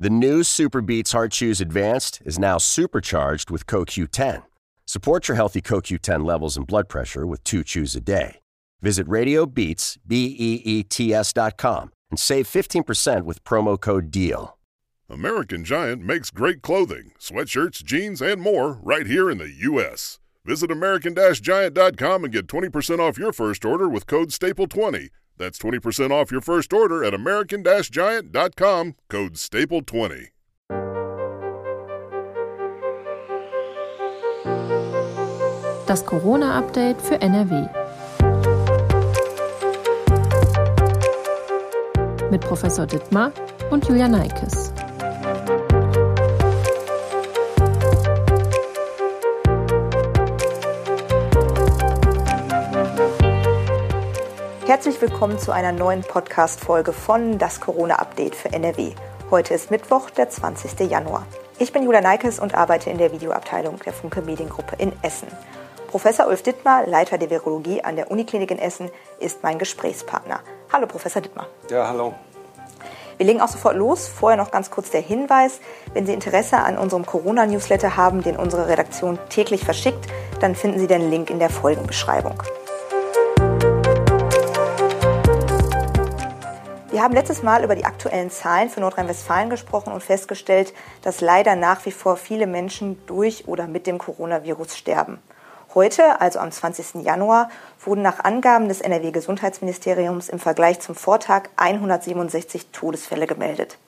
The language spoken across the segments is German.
The new Super Beats Heart Chews Advanced is now supercharged with CoQ10. Support your healthy CoQ10 levels and blood pressure with two chews a day. Visit RadioBeats, B-E-E-T-S dot com and save 15% with promo code DEAL. American Giant makes great clothing, sweatshirts, jeans, and more right here in the U.S. Visit American-Giant.com and get 20% off your first order with code STAPLE20. That's 20% off your first order at American-Giant.com, code STAPLE20. Das Corona-Update für NRW. Mit Professor Dittmar und Julia Neikes. Herzlich willkommen zu einer neuen Podcast-Folge von Das Corona-Update für NRW. Heute ist Mittwoch, der 20. Januar. Ich bin Julia Neikes und arbeite in der Videoabteilung der Funke Mediengruppe in Essen. Professor Ulf Dittmar, Leiter der Virologie an der Uniklinik in Essen, ist mein Gesprächspartner. Hallo, Professor Dittmar. Ja, hallo. Wir legen auch sofort los. Vorher noch ganz kurz der Hinweis. Wenn Sie Interesse an unserem Corona-Newsletter haben, den unsere Redaktion täglich verschickt, dann finden Sie den Link in der Folgenbeschreibung. Wir haben letztes Mal über die aktuellen Zahlen für Nordrhein-Westfalen gesprochen und festgestellt, dass leider nach wie vor viele Menschen durch oder mit dem Coronavirus sterben. Heute, also am 20. Januar, wurden nach Angaben des NRW-Gesundheitsministeriums im Vergleich zum Vortag 167 Todesfälle gemeldet.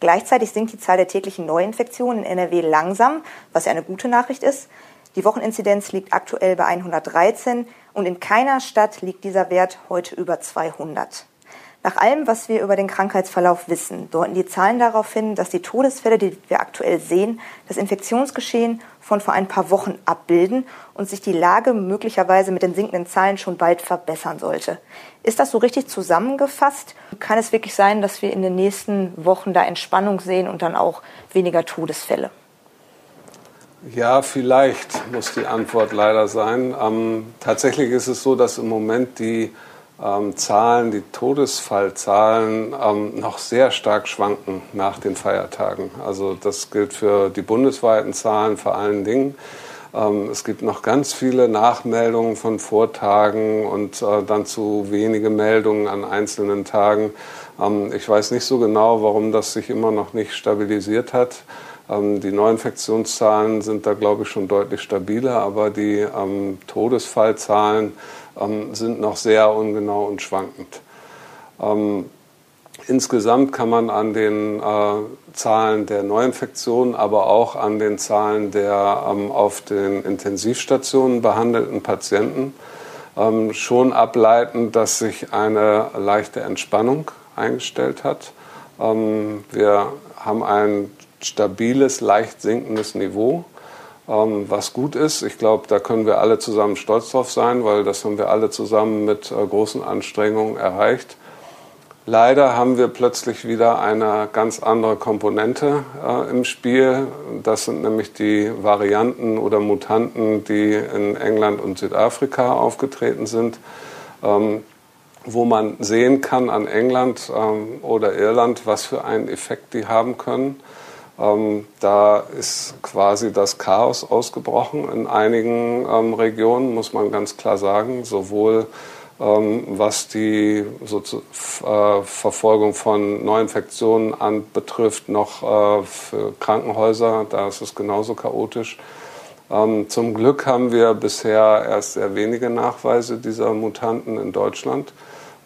Gleichzeitig sinkt die Zahl der täglichen Neuinfektionen in NRW langsam, was ja eine gute Nachricht ist. Die Wocheninzidenz liegt aktuell bei 113 und in keiner Stadt liegt dieser Wert heute über 200. Nach allem, was wir über den Krankheitsverlauf wissen, deuten die Zahlen darauf hin, dass die Todesfälle, die wir aktuell sehen, das Infektionsgeschehen von vor ein paar Wochen abbilden und sich die Lage möglicherweise mit den sinkenden Zahlen schon bald verbessern sollte. Ist das so richtig zusammengefasst? Kann es wirklich sein, dass wir in den nächsten Wochen da Entspannung sehen und dann auch weniger Todesfälle? Ja, vielleicht muss die Antwort leider sein. Ähm, tatsächlich ist es so, dass im Moment die ähm, Zahlen, die Todesfallzahlen ähm, noch sehr stark schwanken nach den Feiertagen. Also das gilt für die bundesweiten Zahlen vor allen Dingen. Ähm, es gibt noch ganz viele Nachmeldungen von Vortagen und äh, dann zu wenige Meldungen an einzelnen Tagen. Ähm, ich weiß nicht so genau, warum das sich immer noch nicht stabilisiert hat. Ähm, die Neuinfektionszahlen sind da, glaube ich, schon deutlich stabiler, aber die ähm, Todesfallzahlen ähm, sind noch sehr ungenau und schwankend. Ähm, insgesamt kann man an den äh, Zahlen der Neuinfektionen, aber auch an den Zahlen der ähm, auf den Intensivstationen behandelten Patienten ähm, schon ableiten, dass sich eine leichte Entspannung eingestellt hat. Ähm, wir haben ein stabiles, leicht sinkendes Niveau was gut ist. Ich glaube, da können wir alle zusammen stolz drauf sein, weil das haben wir alle zusammen mit äh, großen Anstrengungen erreicht. Leider haben wir plötzlich wieder eine ganz andere Komponente äh, im Spiel. Das sind nämlich die Varianten oder Mutanten, die in England und Südafrika aufgetreten sind, ähm, wo man sehen kann an England ähm, oder Irland, was für einen Effekt die haben können. Ähm, da ist quasi das Chaos ausgebrochen in einigen ähm, Regionen, muss man ganz klar sagen, sowohl ähm, was die so zu, äh, Verfolgung von Neuinfektionen anbetrifft, noch äh, für Krankenhäuser, da ist es genauso chaotisch. Ähm, zum Glück haben wir bisher erst sehr wenige Nachweise dieser Mutanten in Deutschland.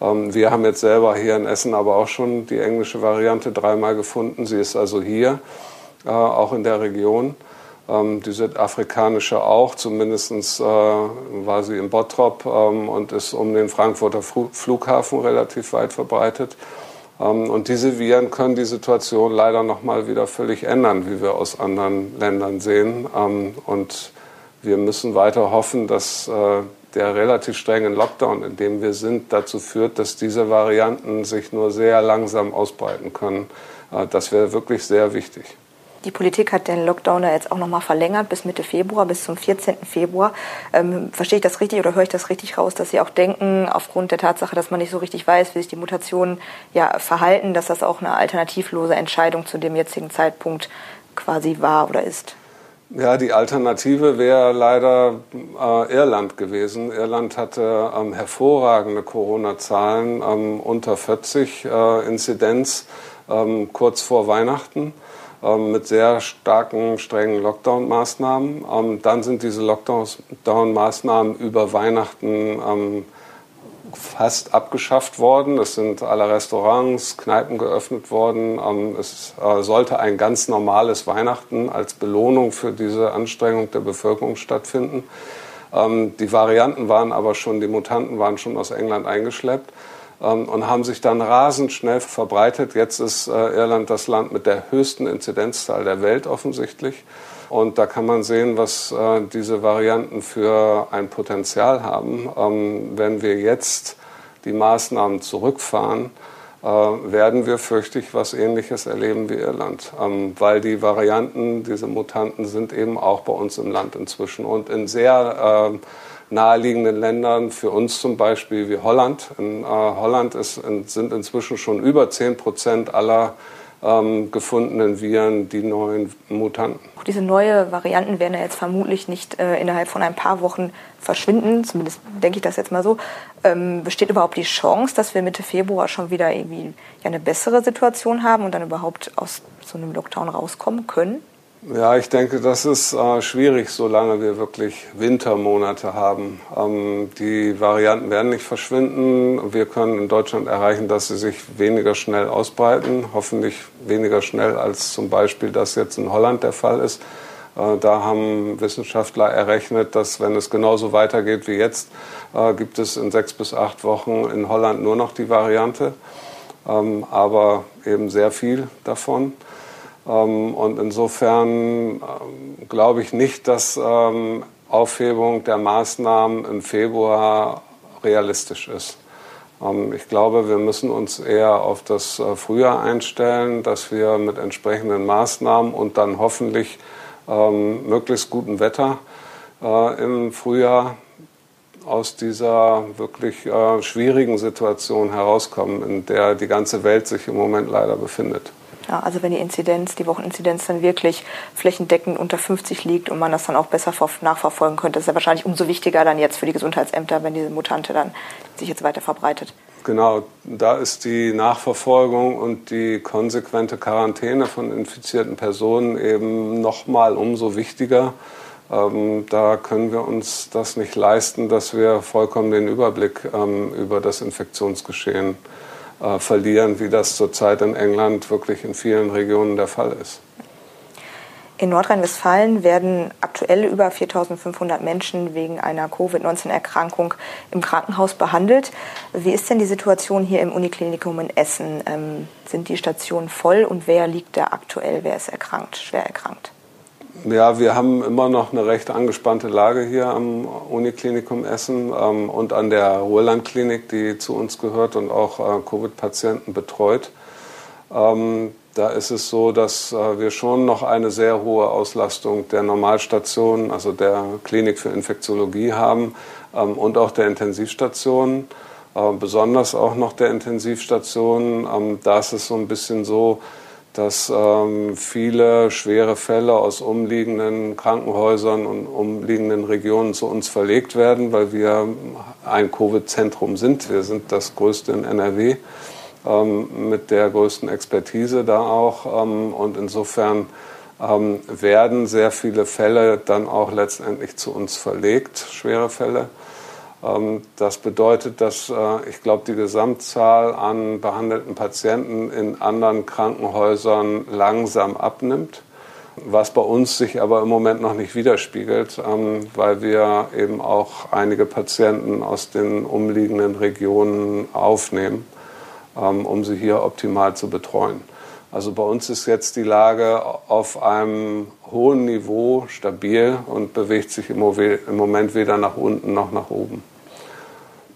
Ähm, wir haben jetzt selber hier in Essen aber auch schon die englische Variante dreimal gefunden. Sie ist also hier, äh, auch in der Region. Ähm, die südafrikanische auch, zumindest äh, war sie in Bottrop ähm, und ist um den Frankfurter Flughafen relativ weit verbreitet. Und diese Viren können die Situation leider noch mal wieder völlig ändern, wie wir aus anderen Ländern sehen. Und wir müssen weiter hoffen, dass äh, der relativ strenge Lockdown, in dem wir sind, dazu führt, dass diese Varianten sich nur sehr langsam ausbreiten können. Äh, das wäre wirklich sehr wichtig. Die Politik hat den Lockdown ja jetzt auch nochmal verlängert bis Mitte Februar, bis zum 14. Februar. Ähm, verstehe ich das richtig oder höre ich das richtig raus, dass Sie auch denken, aufgrund der Tatsache, dass man nicht so richtig weiß, wie sich die Mutationen ja verhalten, dass das auch eine alternativlose Entscheidung zu dem jetzigen Zeitpunkt quasi war oder ist? Ja, die Alternative wäre leider äh, Irland gewesen. Irland hatte ähm, hervorragende Corona-Zahlen, ähm, unter 40 äh, Inzidenz ähm, kurz vor Weihnachten ähm, mit sehr starken, strengen Lockdown-Maßnahmen. Ähm, dann sind diese Lockdown-Maßnahmen über Weihnachten ähm, fast abgeschafft worden. Es sind alle Restaurants, Kneipen geöffnet worden. Ähm, es äh, sollte ein ganz normales Weihnachten als Belohnung für diese Anstrengung der Bevölkerung stattfinden. Ähm, die Varianten waren aber schon, die Mutanten waren schon aus England eingeschleppt ähm, und haben sich dann rasend schnell verbreitet. Jetzt ist äh, Irland das Land mit der höchsten Inzidenzzahl der Welt offensichtlich. Und da kann man sehen, was äh, diese Varianten für ein Potenzial haben. Ähm, wenn wir jetzt die Maßnahmen zurückfahren, äh, werden wir, fürchte ich, was Ähnliches erleben wie Irland. Ähm, weil die Varianten, diese Mutanten sind eben auch bei uns im Land inzwischen und in sehr äh, naheliegenden Ländern, für uns zum Beispiel wie Holland. In äh, Holland ist, in, sind inzwischen schon über 10 Prozent aller ähm, gefundenen Viren die neuen Mutanten. Diese neuen Varianten werden ja jetzt vermutlich nicht äh, innerhalb von ein paar Wochen verschwinden, zumindest denke ich das jetzt mal so. Ähm, besteht überhaupt die Chance, dass wir Mitte Februar schon wieder irgendwie ja, eine bessere Situation haben und dann überhaupt aus so einem Lockdown rauskommen können? Ja, ich denke, das ist äh, schwierig, solange wir wirklich Wintermonate haben. Ähm, die Varianten werden nicht verschwinden. Wir können in Deutschland erreichen, dass sie sich weniger schnell ausbreiten. Hoffentlich weniger schnell, als zum Beispiel das jetzt in Holland der Fall ist. Äh, da haben Wissenschaftler errechnet, dass wenn es genauso weitergeht wie jetzt, äh, gibt es in sechs bis acht Wochen in Holland nur noch die Variante, ähm, aber eben sehr viel davon. Ähm, und insofern ähm, glaube ich nicht, dass ähm, Aufhebung der Maßnahmen im Februar realistisch ist. Ich glaube, wir müssen uns eher auf das äh, Frühjahr einstellen, dass wir mit entsprechenden Maßnahmen und dann hoffentlich möglichst gutem Wetter äh, im Frühjahr aus dieser wirklich äh, schwierigen Situation herauskommen, in der die ganze Welt sich im Moment leider befindet. Ja, also wenn die Inzidenz, die Wocheninzidenz dann wirklich flächendeckend unter 50 liegt und man das dann auch besser nachverfolgen könnte, ist ja wahrscheinlich umso wichtiger dann jetzt für die Gesundheitsämter, wenn diese Mutante dann sich jetzt weiter verbreitet. Genau, da ist die Nachverfolgung und die konsequente Quarantäne von infizierten Personen eben noch mal umso wichtiger. Ähm, da können wir uns das nicht leisten, dass wir vollkommen den Überblick ähm, über das Infektionsgeschehen haben äh, verlieren, wie das zurzeit in England wirklich in vielen Regionen der Fall ist. In Nordrhein-Westfalen werden aktuell über 4.500 Menschen wegen einer Covid-19-Erkrankung im Krankenhaus behandelt. Wie ist denn die Situation hier im Uniklinikum in Essen? Ähm, sind die Stationen voll und wer liegt da aktuell? Wer ist erkrankt, schwer erkrankt? Ja, wir haben immer noch eine recht angespannte Lage hier am Uniklinikum Essen ähm, und an der Ruhrlandklinik, die zu uns gehört und auch äh, Covid-Patienten betreut. Ähm, da ist es so, dass äh, wir schon noch eine sehr hohe Auslastung der Normalstationen, also der Klinik für Infektiologie haben ähm, und auch der Intensivstationen. Äh, besonders auch noch der Intensivstationen. Ähm, da ist es so ein bisschen so, dass ähm, viele schwere Fälle aus umliegenden Krankenhäusern und umliegenden Regionen zu uns verlegt werden, weil wir ein Covid-Zentrum sind. Wir sind das größte in NRW ähm, mit der größten Expertise da auch. Ähm, und insofern ähm, werden sehr viele Fälle dann auch letztendlich zu uns verlegt, schwere Fälle. Ähm, das bedeutet, dass äh, ich glaube, die Gesamtzahl an behandelten Patienten in anderen Krankenhäusern langsam abnimmt, was bei uns sich aber im Moment noch nicht widerspiegelt, ähm, weil wir eben auch einige Patienten aus den umliegenden Regionen aufnehmen, ähm, um sie hier optimal zu betreuen. Also bei uns ist jetzt die Lage auf einem hohen Niveau stabil und bewegt sich im Moment weder nach unten noch nach oben.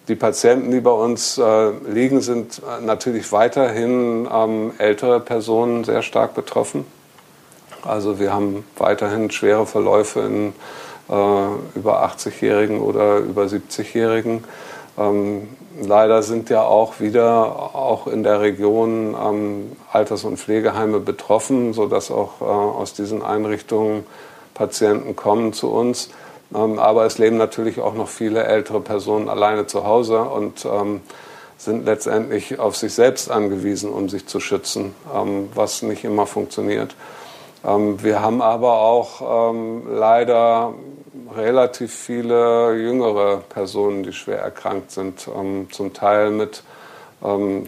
Die Patienten, die bei uns äh, liegen, sind äh, natürlich weiterhin ähm, ältere Personen sehr stark betroffen. Also wir haben weiterhin schwere Verläufe in äh, über 80-Jährigen oder über 70-Jährigen. Ähm, leider sind ja auch wieder auch in der Region ähm, Alters- und Pflegeheime betroffen, sodass auch äh, aus diesen Einrichtungen Patienten kommen zu uns. Ähm, aber es leben natürlich auch noch viele ältere Personen alleine zu Hause und ähm, sind letztendlich auf sich selbst angewiesen, um sich zu schützen, ähm, was nicht immer funktioniert. Ähm, wir haben aber auch leider relativ viele jüngere Personen, die schwer erkrankt sind, ähm, zum Teil mit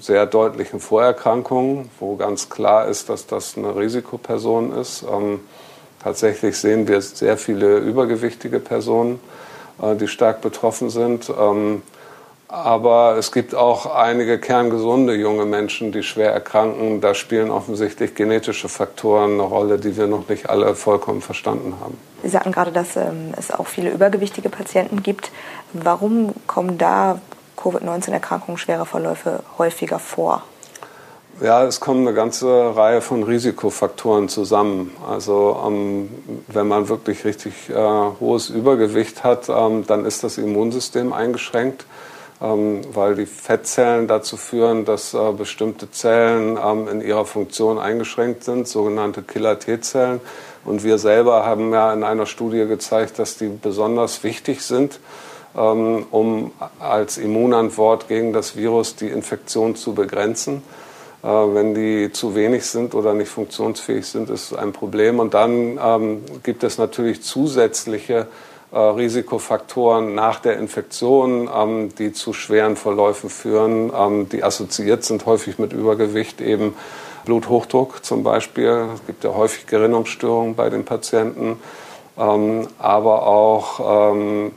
sehr deutlichen Vorerkrankungen, wo ganz klar ist, dass das eine Risikoperson ist. Tatsächlich sehen wir sehr viele übergewichtige Personen, äh, die stark betroffen sind. Aber es gibt auch einige kerngesunde junge Menschen, die schwer erkranken. Da spielen offensichtlich genetische Faktoren eine Rolle, die wir noch nicht alle vollkommen verstanden haben. Sie sagten gerade, dass ähm, es auch viele übergewichtige Patienten gibt. Warum kommen da Covid-19-Erkrankungen, schwere Verläufe häufiger vor? Ja, es kommen eine ganze Reihe von Risikofaktoren zusammen. Also ähm, wenn man wirklich richtig äh, hohes Übergewicht hat, ähm, dann ist das Immunsystem eingeschränkt. Ähm, weil die Fettzellen dazu führen, dass äh, bestimmte Zellen ähm, in ihrer Funktion eingeschränkt sind, sogenannte Killer-T-Zellen. Und wir selber haben ja in einer Studie gezeigt, dass die besonders wichtig sind, ähm, um als Immunantwort gegen das Virus die Infektion zu begrenzen. Äh, wenn die zu wenig sind oder nicht funktionsfähig sind, ist ein Problem. Und dann gibt es natürlich zusätzliche Risikofaktoren nach der Infektion, ähm, die zu schweren Verläufen führen, ähm, die assoziiert sind häufig mit Übergewicht, eben Bluthochdruck zum Beispiel. Es gibt ja häufig Gerinnungsstörungen bei den Patienten, ähm, aber auch ähm,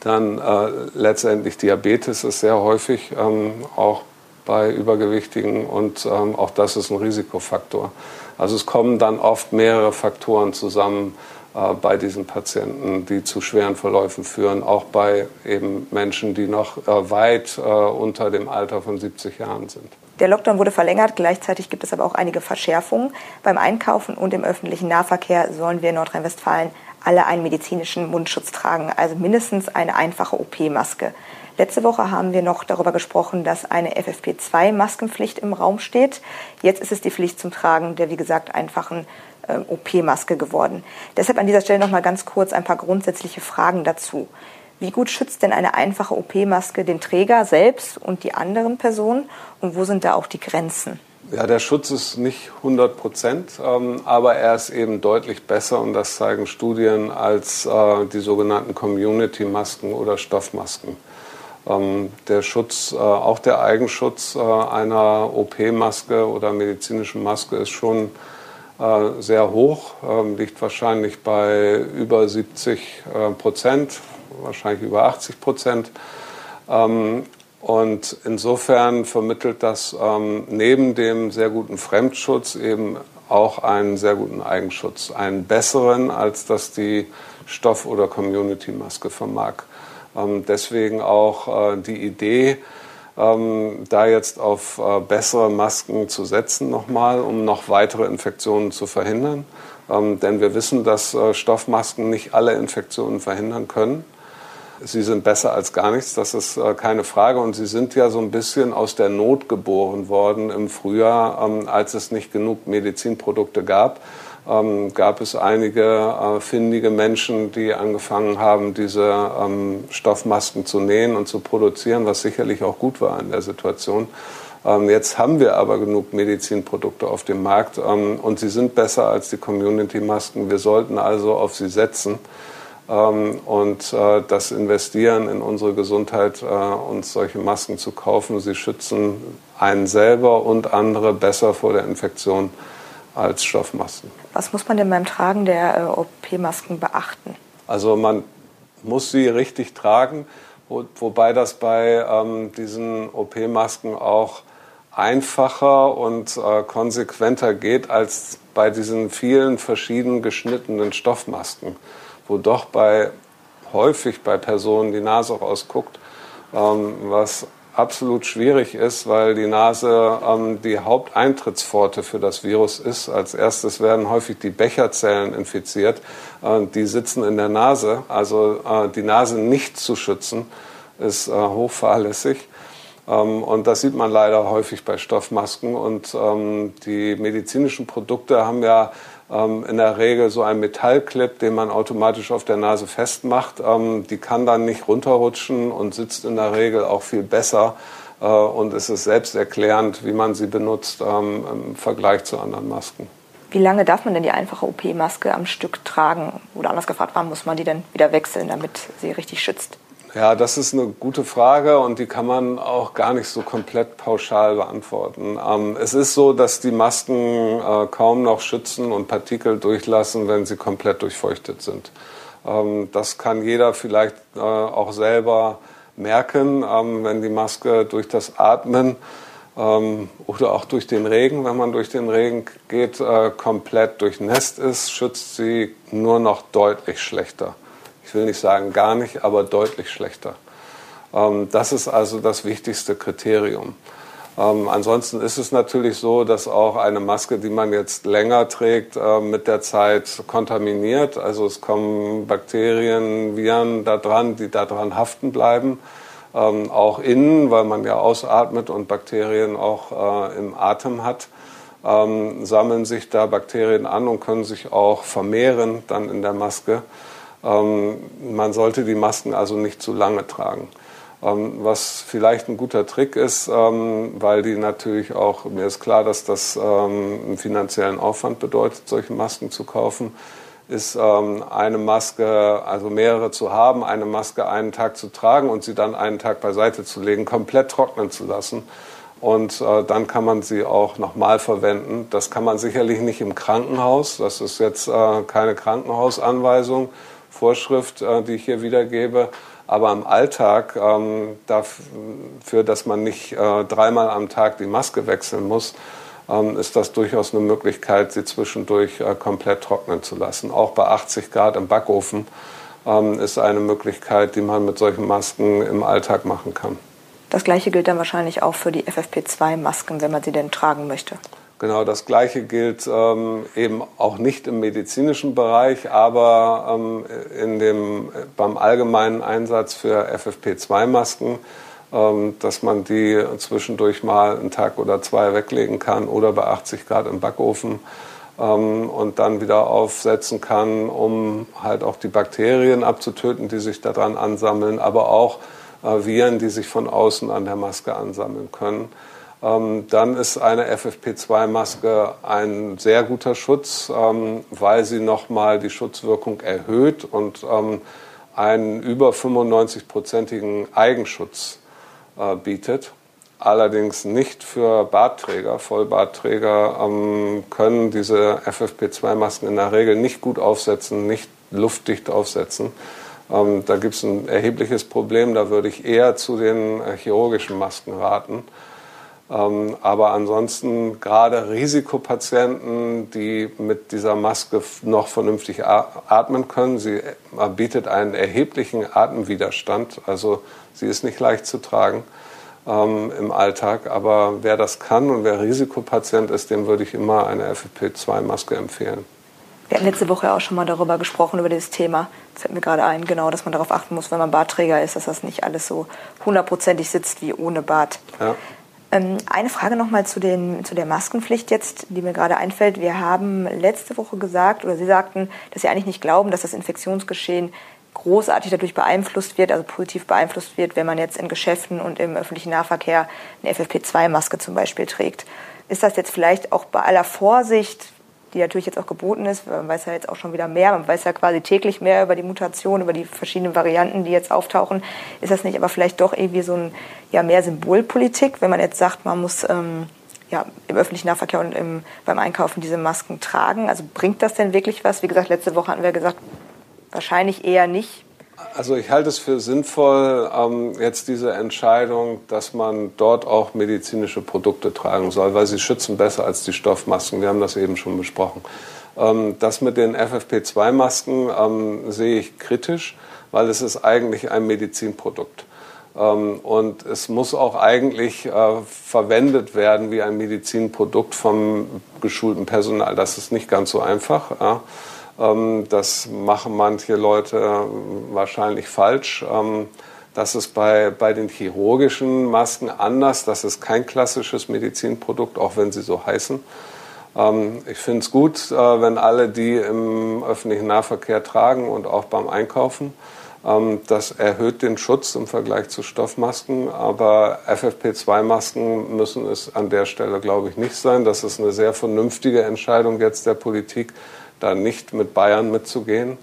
dann äh, letztendlich Diabetes ist sehr häufig, ähm, auch bei Übergewichtigen und ähm, auch das ist ein Risikofaktor. Also es kommen dann oft mehrere Faktoren zusammen, äh, bei diesen Patienten, die zu schweren Verläufen führen, auch bei eben Menschen, die noch äh, weit äh, unter dem Alter von 70 Jahren sind. Der Lockdown wurde verlängert, gleichzeitig gibt es aber auch einige Verschärfungen. Beim Einkaufen und im öffentlichen Nahverkehr sollen wir in Nordrhein-Westfalen alle einen medizinischen Mundschutz tragen, also mindestens eine einfache OP-Maske. Letzte Woche haben wir noch darüber gesprochen, dass eine FFP2-Maskenpflicht im Raum steht. Jetzt ist es die Pflicht zum Tragen der, wie gesagt, einfachen äh, OP-Maske geworden. Deshalb an dieser Stelle noch mal ganz kurz ein paar grundsätzliche Fragen dazu. Wie gut schützt denn eine einfache OP-Maske den Träger selbst und die anderen Personen? Und wo sind da auch die Grenzen? Ja, der Schutz ist nicht 100 Prozent, ähm, aber er ist eben deutlich besser und das zeigen Studien als äh, die sogenannten Community-Masken oder Stoffmasken. Ähm, der Schutz, äh, auch der Eigenschutz äh, einer OP-Maske oder medizinischen Maske ist schon sehr hoch, ähm, liegt wahrscheinlich bei über 70 äh, Prozent, wahrscheinlich über 80 Prozent. Ähm, und insofern vermittelt das ähm, neben dem sehr guten Fremdschutz eben auch einen sehr guten Eigenschutz, einen besseren, als das die Stoff- oder Community-Maske vermag. deswegen auch äh, die Idee, ähm, da jetzt auf äh, bessere Masken zu setzen nochmal, um noch weitere Infektionen zu verhindern. Ähm, denn wir wissen, dass äh, Stoffmasken nicht alle Infektionen verhindern können. Sie sind besser als gar nichts, das ist äh, keine Frage. Und sie sind ja so ein bisschen aus der Not geboren worden im Frühjahr, ähm, als es nicht genug Medizinprodukte gab ähm, gab es einige äh, findige Menschen, die angefangen haben, diese ähm, Stoffmasken zu nähen und zu produzieren, was sicherlich auch gut war in der Situation. Ähm, jetzt haben wir aber genug Medizinprodukte auf dem Markt ähm, und sie sind besser als die Community-Masken. Wir sollten also auf sie setzen ähm, und äh, das investieren in unsere Gesundheit, äh, uns solche Masken zu kaufen. Sie schützen einen selber und andere besser vor der Infektion als Stoffmasken. Was muss man denn beim Tragen der äh, OP-Masken beachten? Also man muss sie richtig tragen, wo, wobei das bei ähm, diesen OP-Masken auch einfacher und äh, konsequenter geht als bei diesen vielen verschiedenen geschnittenen Stoffmasken, wo doch bei häufig bei Personen die Nase rausguckt, ähm, was absolut schwierig ist, weil die Nase ähm, die Haupteintrittspforte für das Virus ist. Als erstes werden häufig die Becherzellen infiziert. Äh, die sitzen in der Nase. Also äh, die Nase nicht zu schützen, ist äh, hochfahrlässig. Ähm, und das sieht man leider häufig bei Stoffmasken. Und ähm, die medizinischen Produkte haben ja in der Regel so ein Metallclip, den man automatisch auf der Nase festmacht. Ähm, die kann dann nicht runterrutschen und sitzt in der Regel auch viel besser. Äh, und es ist selbsterklärend, wie man sie benutzt ähm, im Vergleich zu anderen Masken. Wie lange darf man denn die einfache OP-Maske am Stück tragen? Oder anders gefragt, wann muss man die denn wieder wechseln, damit sie richtig schützt? Ja, das ist eine gute Frage und die kann man auch gar nicht so komplett pauschal beantworten. Ähm, es ist so, dass die Masken äh, kaum noch schützen und Partikel durchlassen, wenn sie komplett durchfeuchtet sind. Ähm, das kann jeder vielleicht äh, auch selber merken, ähm, wenn die Maske durch das Atmen ähm, oder auch durch den Regen, wenn man durch den Regen geht, äh, komplett durchnässt ist, schützt sie nur noch deutlich schlechter ich will nicht sagen gar nicht, aber deutlich schlechter. Ähm, das ist also das wichtigste Kriterium. Ähm, ansonsten ist es natürlich so, dass auch eine Maske, die man jetzt länger trägt, äh, mit der Zeit kontaminiert. Also es kommen Bakterien, Viren da dran, die da dran haften bleiben. Ähm, auch innen, weil man ja ausatmet und Bakterien auch äh, im Atem hat, ähm, sammeln sich da Bakterien an und können sich auch vermehren dann in der Maske. Ähm, man sollte die Masken also nicht zu lange tragen. Ähm, was vielleicht ein guter Trick ist, ähm, weil die natürlich auch, mir ist klar, dass das einen finanziellen Aufwand bedeutet, solche Masken zu kaufen, ist eine Maske, also mehrere zu haben, eine Maske einen Tag zu tragen und sie dann einen Tag beiseite zu legen, komplett trocknen zu lassen. Und äh, dann kann man sie auch nochmal verwenden. Das kann man sicherlich nicht im Krankenhaus. Das ist jetzt äh, keine Krankenhausanweisung. Vorschrift, äh, die ich hier wiedergebe. Aber im Alltag, ähm, dafür, dass man nicht äh, dreimal am Tag die Maske wechseln muss, ähm, ist das durchaus eine Möglichkeit, sie zwischendurch äh, komplett trocknen zu lassen. Auch bei 80 Grad im Backofen ähm, ist eine Möglichkeit, die man mit solchen Masken im Alltag machen kann. Das gleiche gilt dann wahrscheinlich auch für die FFP2-Masken, wenn man sie denn tragen möchte. Genau, das Gleiche gilt ähm, eben auch nicht im medizinischen Bereich, aber ähm, in dem, beim allgemeinen Einsatz für FFP2-Masken, ähm, dass man die zwischendurch mal einen Tag oder zwei weglegen kann oder bei 80 Grad im Backofen ähm, und dann wieder aufsetzen kann, um halt auch die Bakterien abzutöten, die sich daran ansammeln, aber auch äh, Viren, die sich von außen an der Maske ansammeln können. Ähm, dann ist eine FFP2-Maske ein sehr guter Schutz, ähm, weil sie nochmal die Schutzwirkung erhöht und ähm, einen über 95-prozentigen Eigenschutz äh, bietet. Allerdings nicht für Bartträger. Vollbartträger können diese FFP2-Masken in der Regel nicht gut aufsetzen, nicht luftdicht aufsetzen. da gibt es ein erhebliches Problem. Da würde ich eher zu den äh, chirurgischen Masken raten. Ähm, aber ansonsten gerade Risikopatienten, die mit dieser Maske noch vernünftig atmen können, sie bietet einen erheblichen Atemwiderstand. Also sie ist nicht leicht zu tragen ähm, im Alltag. Aber wer das kann und wer Risikopatient ist, dem würde ich immer eine FFP2-Maske empfehlen. Wir hatten letzte Woche auch schon mal darüber gesprochen, über dieses Thema. Das fällt mir gerade ein, genau, dass man darauf achten muss, wenn man Bartträger ist, dass das nicht alles so hundertprozentig sitzt wie ohne Bart. Ja. Ähm, eine Frage nochmal zu, zu der Maskenpflicht jetzt, die mir gerade einfällt. Wir haben letzte Woche gesagt, oder Sie sagten, dass Sie eigentlich nicht glauben, dass das Infektionsgeschehen großartig dadurch beeinflusst wird, also positiv beeinflusst wird, wenn man jetzt in Geschäften und im öffentlichen Nahverkehr eine FFP2-Maske zum Beispiel trägt. Ist das jetzt vielleicht auch bei aller Vorsicht die natürlich jetzt auch geboten ist. Man weiß ja jetzt auch schon wieder mehr. Man weiß ja quasi täglich mehr über die Mutation, über die verschiedenen Varianten, die jetzt auftauchen. Ist das nicht aber vielleicht doch irgendwie so ein ja mehr Symbolpolitik, wenn man jetzt sagt, man muss ähm, ja, im öffentlichen Nahverkehr und im, beim Einkaufen diese Masken tragen? Also bringt das denn wirklich was? Wie gesagt, letzte Woche hatten wir gesagt, wahrscheinlich eher nicht. Also ich halte es für sinnvoll, ähm, jetzt diese Entscheidung, dass man dort auch medizinische Produkte tragen soll, weil sie schützen besser als die Stoffmasken. Wir haben das eben schon besprochen. Ähm, das mit den FFP2-Masken ähm, sehe ich kritisch, weil es ist eigentlich ein Medizinprodukt. Ähm, und es muss auch eigentlich äh, verwendet werden wie ein Medizinprodukt vom geschulten Personal. Das ist nicht ganz so einfach. Ähm, das machen manche Leute wahrscheinlich falsch. Ähm, das ist bei, bei den chirurgischen Masken anders. Das ist kein klassisches Medizinprodukt, auch wenn sie so heißen. Ähm, ich finde es gut, äh, wenn alle die im öffentlichen Nahverkehr tragen und auch beim Einkaufen. Das erhöht den Schutz im Vergleich zu Stoffmasken, aber FFP2-Masken müssen es an der Stelle, glaube ich, nicht sein. Das ist eine sehr vernünftige Entscheidung jetzt der Politik, da nicht mit Bayern mitzugehen.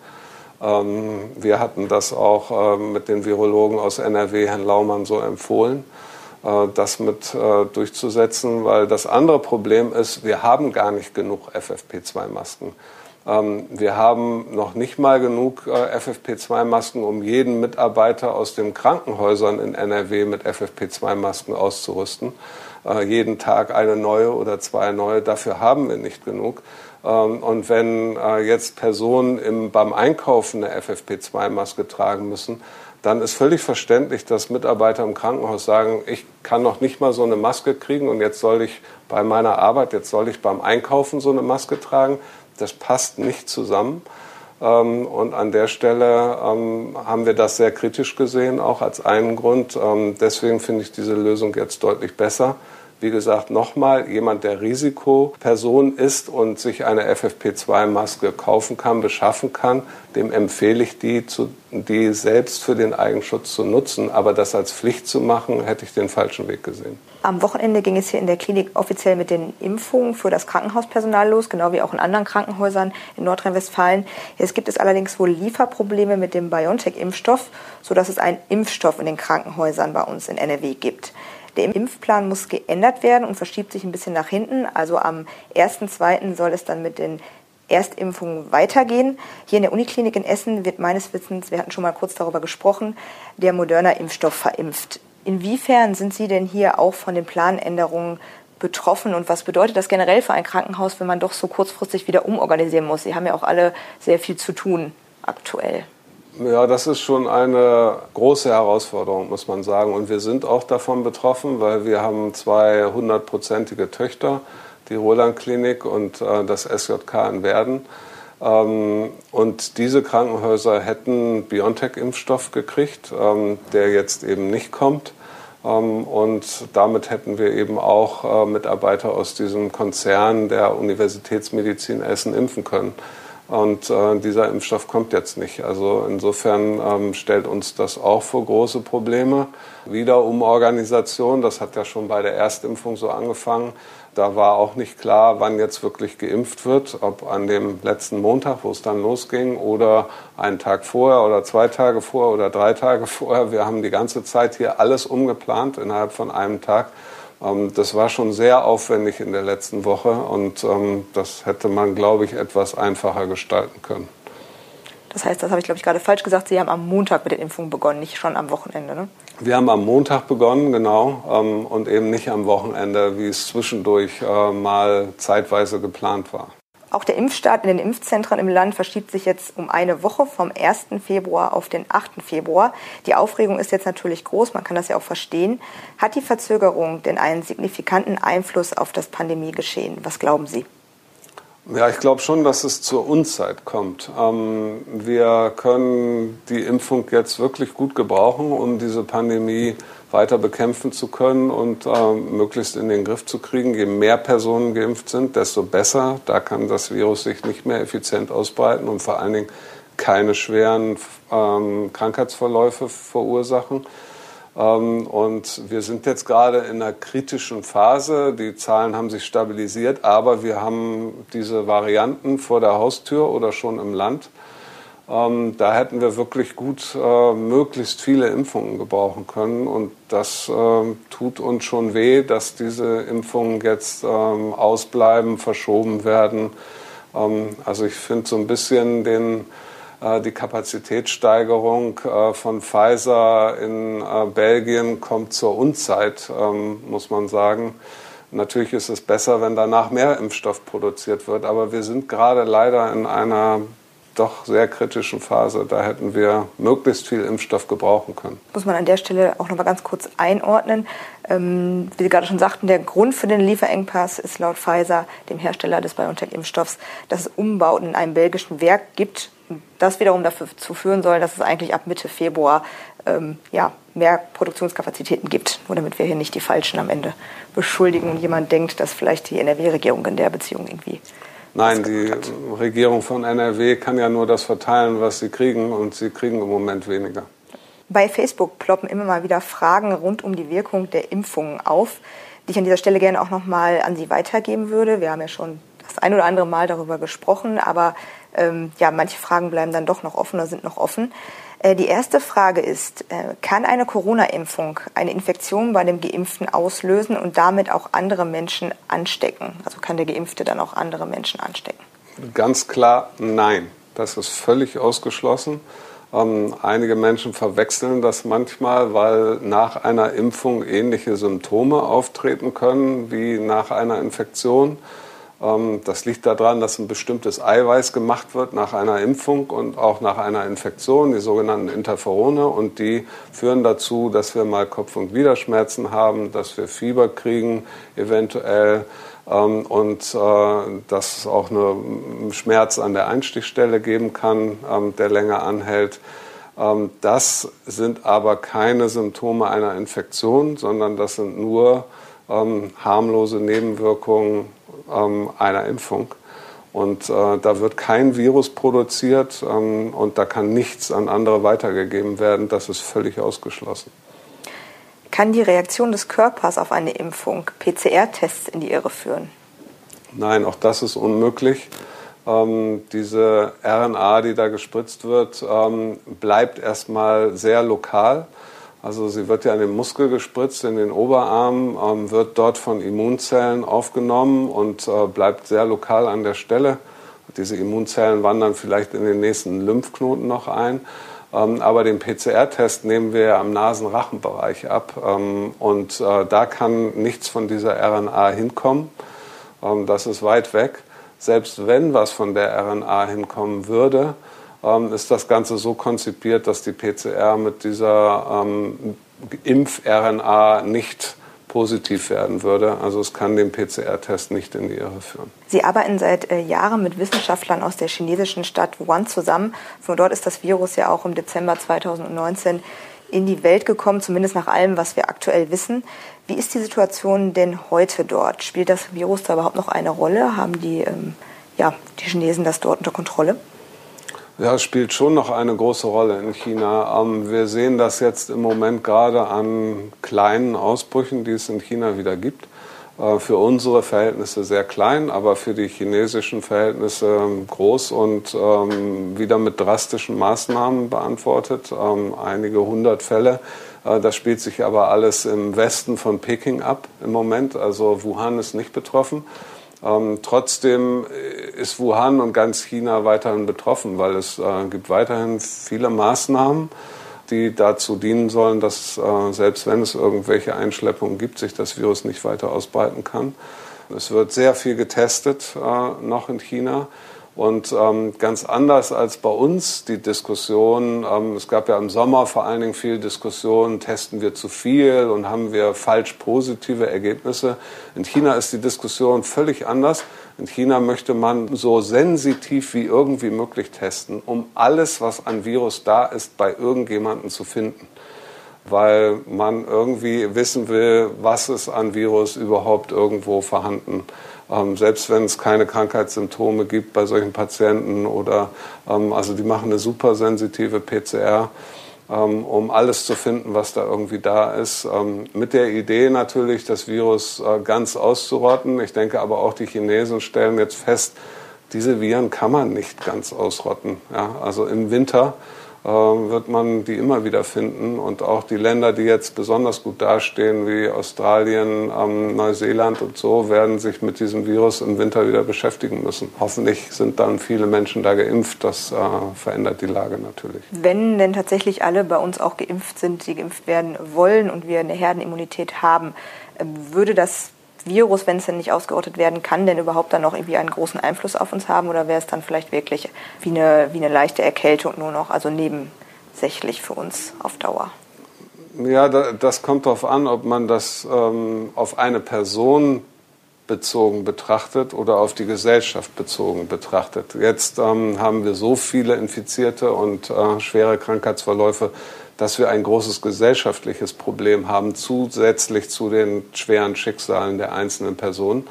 Ähm, wir hatten das auch ähm, mit den Virologen aus NRW, Herrn Laumann, so empfohlen, äh, das mit äh, durchzusetzen, weil das andere Problem ist, wir haben gar nicht genug FFP2-Masken. Ähm, wir haben noch nicht mal genug äh, FFP2-Masken, um jeden Mitarbeiter aus den Krankenhäusern in NRW mit FFP2-Masken auszurüsten. Jeden Tag eine neue oder zwei neue, dafür haben wir nicht genug. Ähm, und wenn äh, jetzt Personen im, beim Einkaufen eine FFP2-Maske tragen müssen, dann ist völlig verständlich, dass Mitarbeiter im Krankenhaus sagen, ich kann noch nicht mal so eine Maske kriegen und jetzt soll ich bei meiner Arbeit, jetzt soll ich beim Einkaufen so eine Maske tragen. Das passt nicht zusammen. Ähm, und an der Stelle ähm, haben wir das sehr kritisch gesehen, auch als einen Grund. Deswegen finde ich diese Lösung jetzt deutlich besser. Wie gesagt, nochmal, jemand, der Risikoperson ist und sich eine FFP2-Maske kaufen kann, beschaffen kann, dem empfehle ich die, zu, die selbst für den Eigenschutz zu nutzen. Aber das als Pflicht zu machen, hätte ich den falschen Weg gesehen. Am Wochenende ging es hier in der Klinik offiziell mit den Impfungen für das Krankenhauspersonal los, genau wie auch in anderen Krankenhäusern in Nordrhein-Westfalen. Jetzt gibt es allerdings wohl Lieferprobleme mit dem BioNTech-Impfstoff, sodass es einen Impfstoff in den Krankenhäusern bei uns in NRW gibt. Der Impfplan muss geändert werden und verschiebt sich ein bisschen nach hinten. Also am 1.2. soll es dann mit den Erstimpfungen weitergehen. Hier in der Uniklinik in Essen wird meines Wissens, wir hatten schon mal kurz darüber gesprochen, der moderner Impfstoff verimpft. Inwiefern sind Sie denn hier auch von den Planänderungen betroffen und was bedeutet das generell für ein Krankenhaus, wenn man doch so kurzfristig wieder umorganisieren muss? Sie haben ja auch alle sehr viel zu tun aktuell. Ja, das ist schon eine große Herausforderung, muss man sagen. Und wir sind auch davon betroffen, weil wir haben zwei hundertprozentige Töchter, die Roland-Klinik und äh, das SJK in Werden. Ähm, und diese Krankenhäuser hätten BioNTech-Impfstoff gekriegt, ähm, der jetzt eben nicht kommt. Ähm, und damit hätten wir eben auch äh, Mitarbeiter aus diesem Konzern der Universitätsmedizin Essen impfen können. Und äh, dieser Impfstoff kommt jetzt nicht. Also insofern ähm, stellt uns das auch vor große Probleme. Wieder Umorganisation, das hat ja schon bei der Erstimpfung so angefangen. Da war auch nicht klar, wann jetzt wirklich geimpft wird, ob an dem letzten Montag, wo es dann losging, oder einen Tag vorher oder zwei Tage vorher oder drei Tage vorher. Wir haben die ganze Zeit hier alles umgeplant innerhalb von einem Tag. Ähm, das war schon sehr aufwendig in der letzten Woche und ähm, das hätte man, glaube ich, etwas einfacher gestalten können. Das heißt, das habe ich, glaube ich, gerade falsch gesagt. Sie haben am Montag mit den Impfungen begonnen, nicht schon am Wochenende, ne? Wir haben am Montag begonnen, genau, ähm, und eben nicht am Wochenende, wie es zwischendurch äh, mal zeitweise geplant war. Auch der Impfstart in den Impfzentren im Land verschiebt sich jetzt um eine Woche vom 1. Februar auf den 8. Februar. Die Aufregung ist jetzt natürlich groß, man kann das ja auch verstehen. Hat die Verzögerung denn einen signifikanten Einfluss auf das Pandemiegeschehen? Was glauben Sie? Ja, ich glaube schon, dass es zur Unzeit kommt. Ähm, wir können die Impfung jetzt wirklich gut gebrauchen, um diese Pandemie weiter bekämpfen zu können und äh, möglichst in den Griff zu kriegen. Je mehr Personen geimpft sind, desto besser. Da kann das Virus sich nicht mehr effizient ausbreiten und vor allen Dingen keine schweren ähm, Krankheitsverläufe verursachen. Ähm, und wir sind jetzt gerade in einer kritischen Phase. Die Zahlen haben sich stabilisiert, aber wir haben diese Varianten vor der Haustür oder schon im Land. Ähm, da hätten wir wirklich gut äh, möglichst viele Impfungen gebrauchen können. Und das äh, tut uns schon weh, dass diese Impfungen jetzt ähm, ausbleiben, verschoben werden. also ich finde so ein bisschen den die Kapazitätssteigerung äh, von Pfizer in äh, Belgien kommt zur Unzeit, ähm, muss man sagen. Natürlich ist es besser, wenn danach mehr Impfstoff produziert wird, aber wir sind gerade leider in einer doch sehr kritischen Phase. Da hätten wir möglichst viel Impfstoff gebrauchen können. Muss man an der Stelle auch noch mal ganz kurz einordnen. Ähm, wie Sie gerade schon sagten, der Grund für den Lieferengpass ist laut Pfizer, dem Hersteller des BioNTech-Impfstoffs, dass es Umbauten in einem belgischen Werk gibt. Das wiederum dazu führen soll, dass es eigentlich ab Mitte Februar ähm, ja, mehr Produktionskapazitäten gibt. Nur damit wir hier nicht die Falschen am Ende beschuldigen und jemand denkt, dass vielleicht die NRW-Regierung in der Beziehung irgendwie Nein, die Regierung von NRW kann ja nur das verteilen, was sie kriegen, und sie kriegen im Moment weniger. Bei Facebook ploppen immer mal wieder Fragen rund um die Wirkung der Impfungen auf, die ich an dieser Stelle gerne auch noch mal an Sie weitergeben würde. Wir haben ja schon das ein oder andere Mal darüber gesprochen, aber ähm, ja, manche Fragen bleiben dann doch noch offen oder sind noch offen. Äh, die erste Frage ist, äh, kann eine Corona-Impfung eine Infektion bei dem Geimpften auslösen und damit auch andere Menschen anstecken? Also kann der Geimpfte dann auch andere Menschen anstecken? Ganz klar nein. Das ist völlig ausgeschlossen. Ähm, einige Menschen verwechseln das manchmal, weil nach einer Impfung ähnliche Symptome auftreten können wie nach einer Infektion. Ähm, das liegt daran, dass ein bestimmtes Eiweiß gemacht wird nach einer Impfung und auch nach einer Infektion, die sogenannten Interferone. Und die führen dazu, dass wir mal Kopf- und Gliederschmerzen haben, dass wir Fieber kriegen, eventuell. Ähm, und äh, dass es auch einen Schmerz an der Einstichstelle geben kann, ähm, der länger anhält. Das sind aber keine Symptome einer Infektion, sondern das sind nur harmlose Nebenwirkungen ähm, einer Impfung. Und äh, da wird kein Virus produziert ähm, und da kann nichts an andere weitergegeben werden. Das ist völlig ausgeschlossen. Kann die Reaktion des Körpers auf eine Impfung PCR-Tests in die Irre führen? Nein, auch das ist unmöglich. Ähm, diese RNA, die da gespritzt wird, ähm, bleibt erstmal sehr lokal. Also sie wird ja in den Muskel gespritzt, in den Oberarm, ähm, wird dort von Immunzellen aufgenommen und äh, bleibt sehr lokal an der Stelle. Diese Immunzellen wandern vielleicht in den nächsten Lymphknoten noch ein. Ähm, aber den PCR-Test nehmen wir am Nasenrachenbereich ab. Ähm, und äh, da kann nichts von dieser RNA hinkommen. Ähm, das ist weit weg. Selbst wenn was von der RNA hinkommen würde, ist das Ganze so konzipiert, dass die PCR mit dieser ähm, Impf-RNA nicht positiv werden würde. Also es kann den PCR-Test nicht in die Irre führen. Sie arbeiten seit äh, Jahren mit Wissenschaftlern aus der chinesischen Stadt Wuhan zusammen. Von dort ist das Virus ja auch im Dezember 2019 in die Welt gekommen, zumindest nach allem, was wir aktuell wissen. Wie ist die Situation denn heute dort? Spielt das Virus da überhaupt noch eine Rolle? Haben die, ähm, ja, die Chinesen das dort unter Kontrolle? Ja, spielt schon noch eine große Rolle in China. Ähm, wir sehen das jetzt im Moment gerade an kleinen Ausbrüchen, die es in China wieder gibt. Äh, für unsere Verhältnisse sehr klein, aber für die chinesischen Verhältnisse ähm, groß und ähm, wieder mit drastischen Maßnahmen beantwortet. einige hundert Fälle. Äh, das spielt sich aber alles im Westen von Peking ab im Moment. Also Wuhan ist nicht betroffen. Ähm, trotzdem ist Wuhan und ganz China weiterhin betroffen, weil es äh, gibt weiterhin viele Maßnahmen, die dazu dienen sollen, dass äh, selbst wenn es irgendwelche Einschleppungen gibt, sich das Virus nicht weiter ausbreiten kann. Es wird sehr viel getestet äh, noch in China. Und ähm, ganz anders als bei uns die Diskussion, ähm, es gab ja im Sommer vor allen Dingen viel Diskussion, testen wir zu viel und haben wir falsch positive Ergebnisse. In China ist die Diskussion völlig anders. In China möchte man so sensitiv wie irgendwie möglich testen, um alles, was an Virus da ist, bei irgendjemandem zu finden weil man irgendwie wissen will, was ist an Virus überhaupt irgendwo vorhanden ähm, selbst wenn es keine Krankheitssymptome gibt bei solchen Patienten oder ähm, also die machen eine super sensitive PCR, ähm, um alles zu finden, was da irgendwie da ist. Ähm, mit der Idee natürlich, das Virus äh, ganz auszurotten. Ich denke aber auch die Chinesen stellen jetzt fest, diese Viren kann man nicht ganz ausrotten. Ja, also im Winter wird man die immer wieder finden. Und auch die Länder, die jetzt besonders gut dastehen, wie Australien, ähm, Neuseeland und so, werden sich mit diesem Virus im Winter wieder beschäftigen müssen. Hoffentlich sind dann viele Menschen da geimpft. Das äh, verändert die Lage natürlich. Wenn denn tatsächlich alle bei uns auch geimpft sind, die geimpft werden wollen und wir eine Herdenimmunität haben, ähm, würde das Virus, wenn es denn nicht ausgerottet werden kann, denn überhaupt dann noch irgendwie einen großen Einfluss auf uns haben? Oder wäre es dann vielleicht wirklich wie eine, wie eine leichte Erkältung nur noch, also nebensächlich für uns auf Dauer? Ja, das kommt darauf an, ob man das ähm, auf eine Person bezogen betrachtet oder auf die Gesellschaft bezogen betrachtet. Jetzt ähm, haben wir so viele Infizierte und äh, schwere Krankheitsverläufe, dass wir ein großes gesellschaftliches Problem haben, zusätzlich zu den schweren Schicksalen der einzelnen Personen.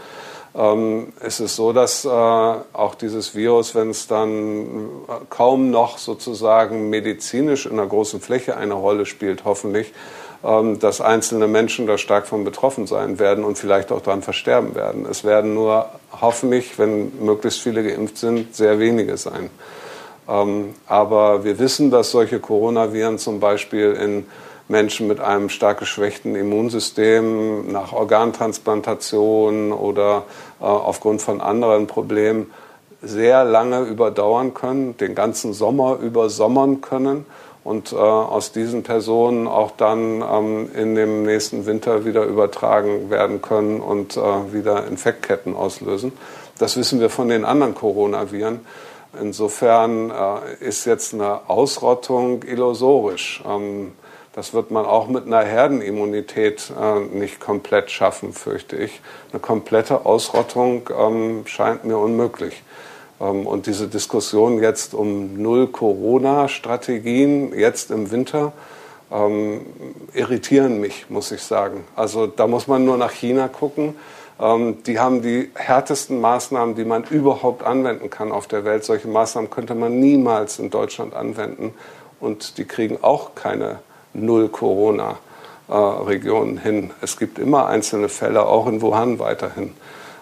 Ähm, es ist so, dass äh, auch dieses Virus, wenn es dann kaum noch sozusagen medizinisch in einer großen Fläche eine Rolle spielt, hoffentlich, dass einzelne Menschen da stark von betroffen sein werden und vielleicht auch daran versterben werden. Es werden nur hoffentlich, wenn möglichst viele geimpft sind, sehr wenige sein. Ähm, aber wir wissen, dass solche Coronaviren zum Beispiel in Menschen mit einem stark geschwächten Immunsystem nach Organtransplantation oder äh, aufgrund von anderen Problemen sehr lange überdauern können, den ganzen Sommer übersommern können und äh, aus diesen Personen auch dann ähm, in dem nächsten Winter wieder übertragen werden können und äh, wieder Infektketten auslösen. Das wissen wir von den anderen Coronaviren. Insofern äh, ist jetzt eine Ausrottung illusorisch. Ähm, das wird man auch mit einer Herdenimmunität äh, nicht komplett schaffen, fürchte ich. Eine komplette Ausrottung ähm, scheint mir unmöglich. Ähm, und diese Diskussion jetzt um null Corona-Strategien, jetzt im Winter, ähm, irritieren mich, muss ich sagen. Also da muss man nur nach China gucken. Ähm, die haben die härtesten Maßnahmen, die man überhaupt anwenden kann auf der Welt. Solche Maßnahmen könnte man niemals in Deutschland anwenden. Und die kriegen auch keine Null-Corona-Regionen hin. Es gibt immer einzelne Fälle, auch in Wuhan weiterhin.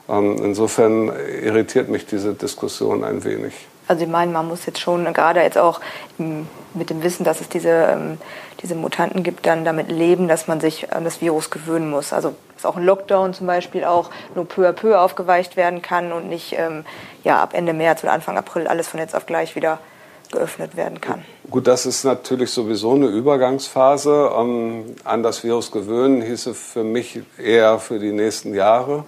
Ähm, insofern irritiert mich diese Diskussion ein wenig. Also ich meine, man muss jetzt schon gerade jetzt auch mit dem Wissen, dass es diese, ähm, diese Mutanten gibt, dann damit leben, dass man sich an das Virus gewöhnen muss. Also dass auch ein Lockdown zum Beispiel auch nur peu à peu aufgeweicht werden kann und nicht ähm, ja, ab Ende März oder Anfang April alles von jetzt auf gleich wieder geöffnet werden kann. Gut, das ist natürlich sowieso eine Übergangsphase. An das Virus gewöhnen hieße für mich eher für die nächsten Jahre.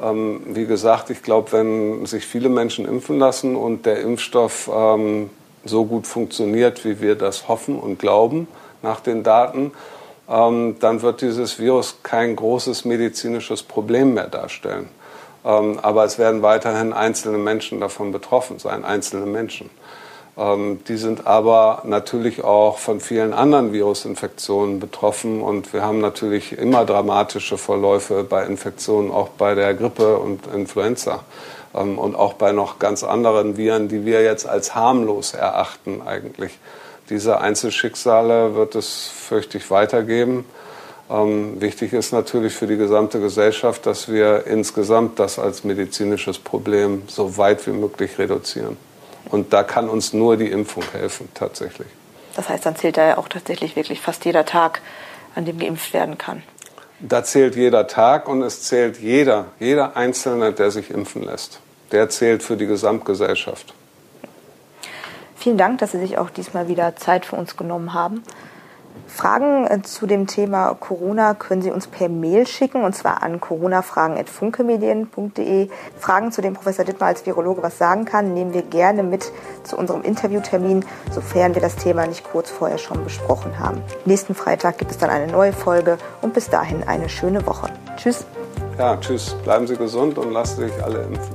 Ähm, wie gesagt, ich glaube, wenn sich viele Menschen impfen lassen und der Impfstoff ähm, so gut funktioniert, wie wir das hoffen und glauben nach den Daten, ähm, dann wird dieses Virus kein großes medizinisches Problem mehr darstellen. Ähm, aber es werden weiterhin einzelne Menschen davon betroffen sein, einzelne Menschen. Ähm, die sind aber natürlich auch von vielen anderen Virusinfektionen betroffen und wir haben natürlich immer dramatische Verläufe bei Infektionen, auch bei der Grippe und Influenza ähm, und auch bei noch ganz anderen Viren, die wir jetzt als harmlos erachten eigentlich. Diese Einzelschicksale wird es, fürchte ich, weitergeben. Ähm, wichtig ist natürlich für die gesamte Gesellschaft, dass wir insgesamt das als medizinisches Problem so weit wie möglich reduzieren. Und da kann uns nur die Impfung helfen, tatsächlich. Das heißt, dann zählt da ja auch tatsächlich wirklich fast jeder Tag, an dem geimpft werden kann. Da zählt jeder Tag und es zählt jeder, jeder Einzelne, der sich impfen lässt. Der zählt für die Gesamtgesellschaft. Vielen Dank, dass Sie sich auch diesmal wieder Zeit für uns genommen haben. Fragen äh, zu dem Thema Corona können Sie uns per Mail schicken und zwar an coronafragen.funkemedien.de. Fragen zu dem Professor Dittmar als Virologe was sagen kann, nehmen wir gerne mit zu unserem Interviewtermin, sofern wir das Thema nicht kurz vorher schon besprochen haben. Nächsten Freitag gibt es dann eine neue Folge und bis dahin eine schöne Woche. Tschüss. Ja, tschüss. Bleiben Sie gesund und lassen sich alle impfen.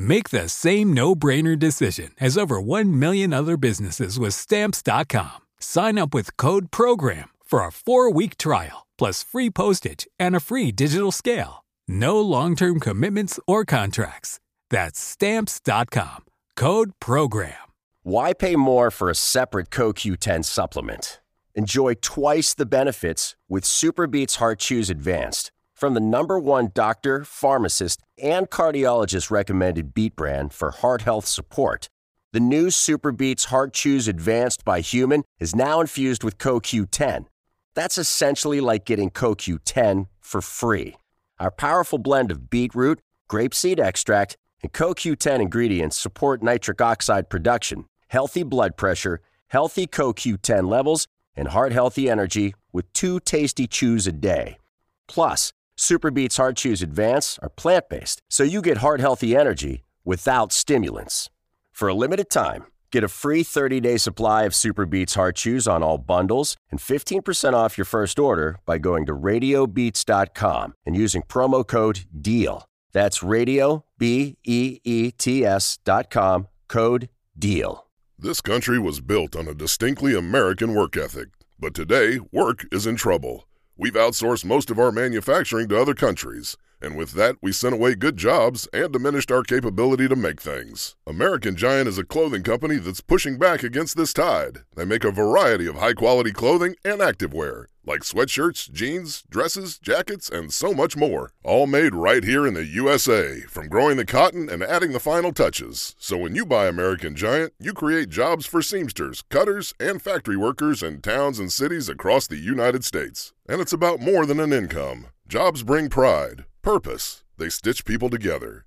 Make the same no-brainer decision as over 1 million other businesses with stamps.com. Sign up with code program for a 4-week trial plus free postage and a free digital scale. No long-term commitments or contracts. That's stamps.com. Code program. Why pay more for a separate CoQ10 supplement? Enjoy twice the benefits with Superbeats Heart Chews Advanced from the number one doctor, pharmacist, and cardiologist recommended beet brand for heart health support. The new Superbeats Heart Chews Advanced by Human is now infused with CoQ10. That's essentially like getting CoQ10 for free. Our powerful blend of beetroot, grapeseed extract, and CoQ10 ingredients support nitric oxide production, healthy blood pressure, healthy CoQ10 levels, and heart healthy energy with two tasty chews a day. Plus, Superbeats Heart Chews Advance are plant based, so you get heart healthy energy without stimulants. For a limited time, get a free 30 day supply of Superbeats Heart Chews on all bundles and 15% off your first order by going to radiobeats.com and using promo code DEAL. That's radio, B E E T S.com, code DEAL. This country was built on a distinctly American work ethic, but today, work is in trouble. We've outsourced most of our manufacturing to other countries, and with that, we sent away good jobs and diminished our capability to make things. American Giant is a clothing company that's pushing back against this tide. They make a variety of high quality clothing and activewear, like sweatshirts, jeans, dresses, jackets, and so much more. All made right here in the USA, from growing the cotton and adding the final touches. So when you buy American Giant, you create jobs for seamsters, cutters, and factory workers in towns and cities across the United States. And it's about more than an income. Jobs bring pride, purpose, they stitch people together.